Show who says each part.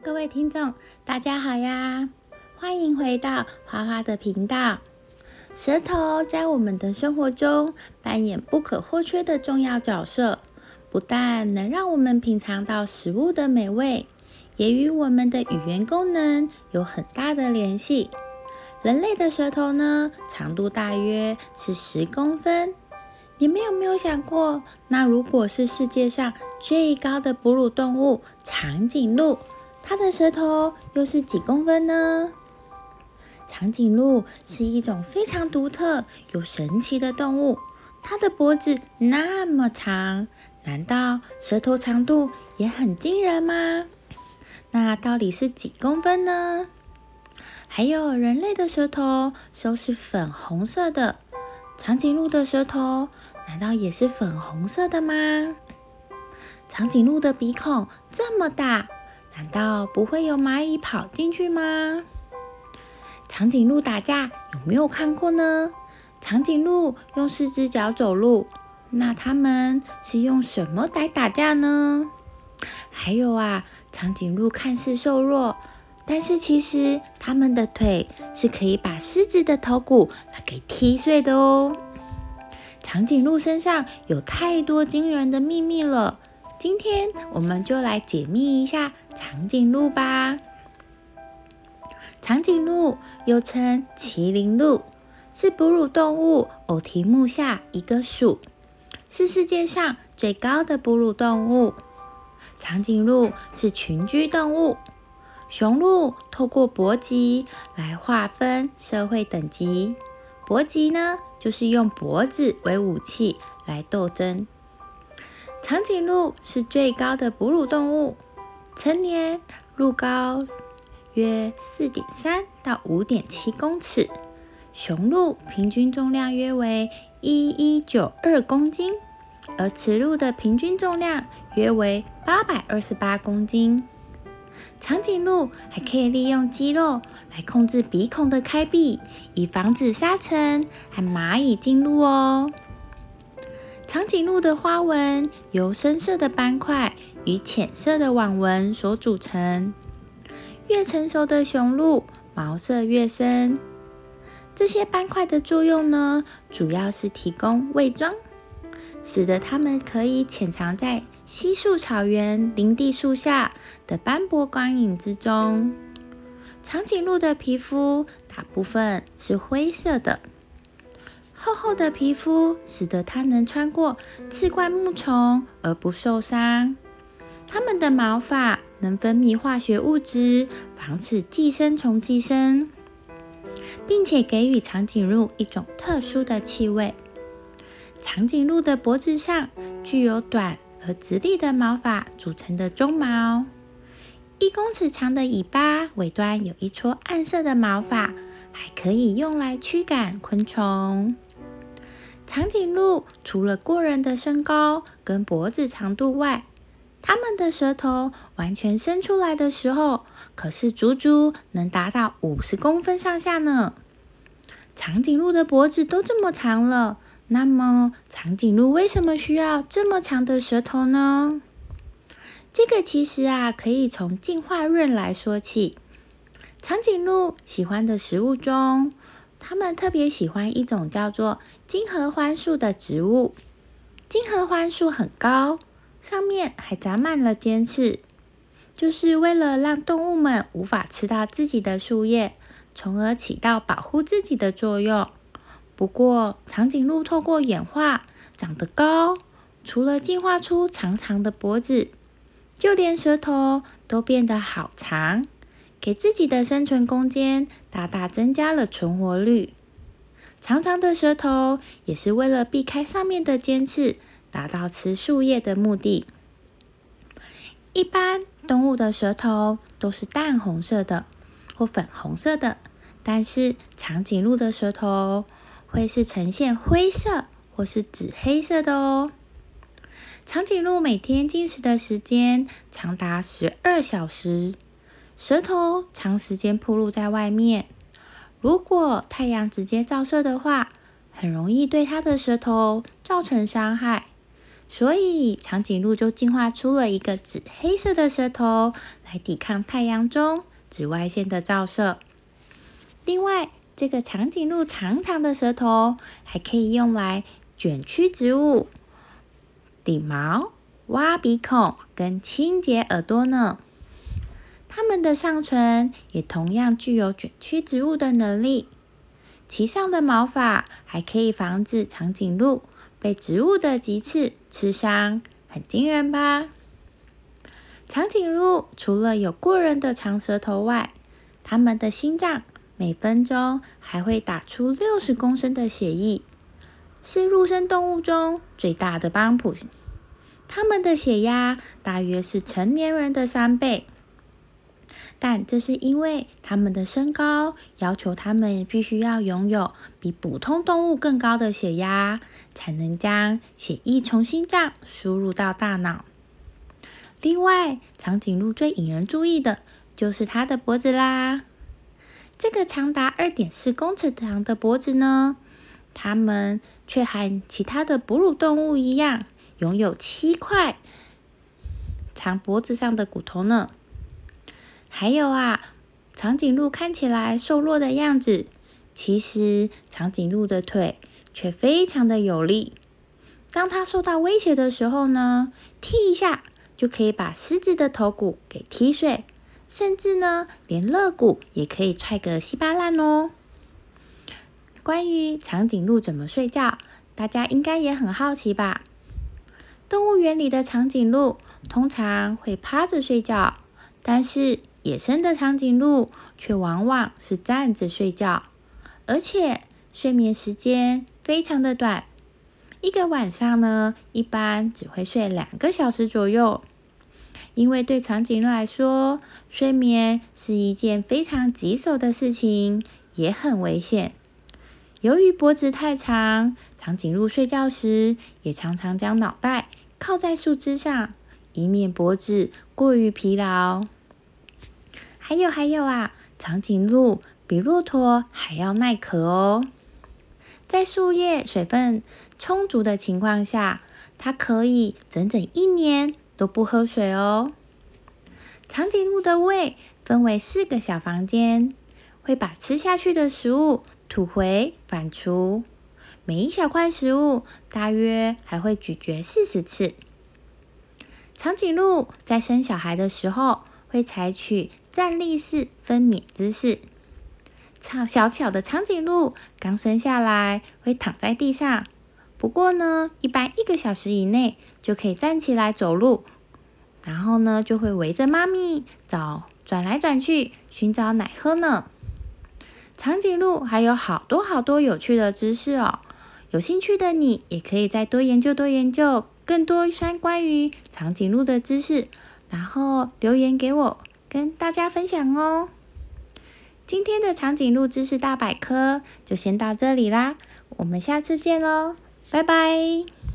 Speaker 1: 各位听众，大家好呀！欢迎回到花花的频道。舌头在我们的生活中扮演不可或缺的重要角色，不但能让我们品尝到食物的美味，也与我们的语言功能有很大的联系。人类的舌头呢，长度大约是十公分。你们有没有想过，那如果是世界上最高的哺乳动物长颈鹿，它的舌头又是几公分呢？长颈鹿是一种非常独特又神奇的动物，它的脖子那么长，难道舌头长度也很惊人吗？那到底是几公分呢？还有，人类的舌头都是粉红色的。长颈鹿的舌头难道也是粉红色的吗？长颈鹿的鼻孔这么大，难道不会有蚂蚁跑进去吗？长颈鹿打架有没有看过呢？长颈鹿用四只脚走路，那它们是用什么来打架呢？还有啊，长颈鹿看似瘦弱。但是其实，它们的腿是可以把狮子的头骨给踢碎的哦。长颈鹿身上有太多惊人的秘密了，今天我们就来解密一下长颈鹿吧。长颈鹿又称麒麟鹿，是哺乳动物偶蹄目下一个属，是世界上最高的哺乳动物。长颈鹿是群居动物。雄鹿透过搏击来划分社会等级，搏击呢，就是用脖子为武器来斗争。长颈鹿是最高的哺乳动物，成年鹿高约四点三到五点七公尺，雄鹿平均重量约为一一九二公斤，而雌鹿的平均重量约为八百二十八公斤。长颈鹿还可以利用肌肉来控制鼻孔的开闭，以防止沙尘和蚂蚁进入哦。长颈鹿的花纹由深色的斑块与浅色的网纹所组成。越成熟的雄鹿毛色越深。这些斑块的作用呢，主要是提供伪装。使得它们可以潜藏在稀树草原、林地树下的斑驳光影之中。长颈鹿的皮肤大部分是灰色的，厚厚的皮肤使得它能穿过刺冠木丛而不受伤。它们的毛发能分泌化学物质，防止寄生虫寄生，并且给予长颈鹿一种特殊的气味。长颈鹿的脖子上具有短而直立的毛发组成的鬃毛，一公尺长的尾巴尾端有一撮暗色的毛发，还可以用来驱赶昆虫。长颈鹿除了过人的身高跟脖子长度外，它们的舌头完全伸出来的时候，可是足足能达到五十公分上下呢。长颈鹿的脖子都这么长了。那么，长颈鹿为什么需要这么长的舌头呢？这个其实啊，可以从进化论来说起。长颈鹿喜欢的食物中，它们特别喜欢一种叫做金合欢树的植物。金合欢树很高，上面还长满了尖刺，就是为了让动物们无法吃到自己的树叶，从而起到保护自己的作用。不过，长颈鹿透过演化长得高，除了进化出长长的脖子，就连舌头都变得好长，给自己的生存空间大大增加了存活率。长长的舌头也是为了避开上面的尖刺，达到吃树叶的目的。一般动物的舌头都是淡红色的或粉红色的，但是长颈鹿的舌头。会是呈现灰色或是紫黑色的哦。长颈鹿每天进食的时间长达十二小时，舌头长时间暴露在外面，如果太阳直接照射的话，很容易对它的舌头造成伤害。所以长颈鹿就进化出了一个紫黑色的舌头，来抵抗太阳中紫外线的照射。另外，这个长颈鹿长长的舌头还可以用来卷曲植物、顶毛、挖鼻孔跟清洁耳朵呢。它们的上唇也同样具有卷曲植物的能力。其上的毛发还可以防止长颈鹿被植物的棘刺刺伤，很惊人吧？长颈鹿除了有过人的长舌头外，它们的心脏每分钟还会打出六十公升的血液，是陆生动物中最大的帮浦。它们的血压大约是成年人的三倍。但这是因为它们的身高要求它们必须要拥有比普通动物更高的血压，才能将血液从心脏输入到大脑。另外，长颈鹿最引人注意的就是它的脖子啦。这个长达二点四公尺长的脖子呢，它们却和其他的哺乳动物一样，拥有七块长脖子上的骨头呢。还有啊，长颈鹿看起来瘦弱的样子，其实长颈鹿的腿却非常的有力。当它受到威胁的时候呢，踢一下就可以把狮子的头骨给踢碎，甚至呢，连肋骨也可以踹个稀巴烂哦。关于长颈鹿怎么睡觉，大家应该也很好奇吧？动物园里的长颈鹿通常会趴着睡觉，但是。野生的长颈鹿却往往是站着睡觉，而且睡眠时间非常的短，一个晚上呢，一般只会睡两个小时左右。因为对长颈鹿来说，睡眠是一件非常棘手的事情，也很危险。由于脖子太长，长颈鹿睡觉时也常常将脑袋靠在树枝上，以免脖子过于疲劳。还有还有啊，长颈鹿比骆驼还要耐渴哦。在树叶水分充足的情况下，它可以整整一年都不喝水哦。长颈鹿的胃分为四个小房间，会把吃下去的食物吐回反刍。每一小块食物大约还会咀嚼四十次。长颈鹿在生小孩的时候。会采取站立式分娩姿势。长小巧的长颈鹿刚生下来会躺在地上，不过呢，一般一个小时以内就可以站起来走路。然后呢，就会围着妈咪找转来转去寻找奶喝呢。长颈鹿还有好多好多有趣的知识哦，有兴趣的你也可以再多研究多研究更多相关于长颈鹿的知识。然后留言给我，跟大家分享哦。今天的长颈鹿知识大百科就先到这里啦，我们下次见喽，拜拜。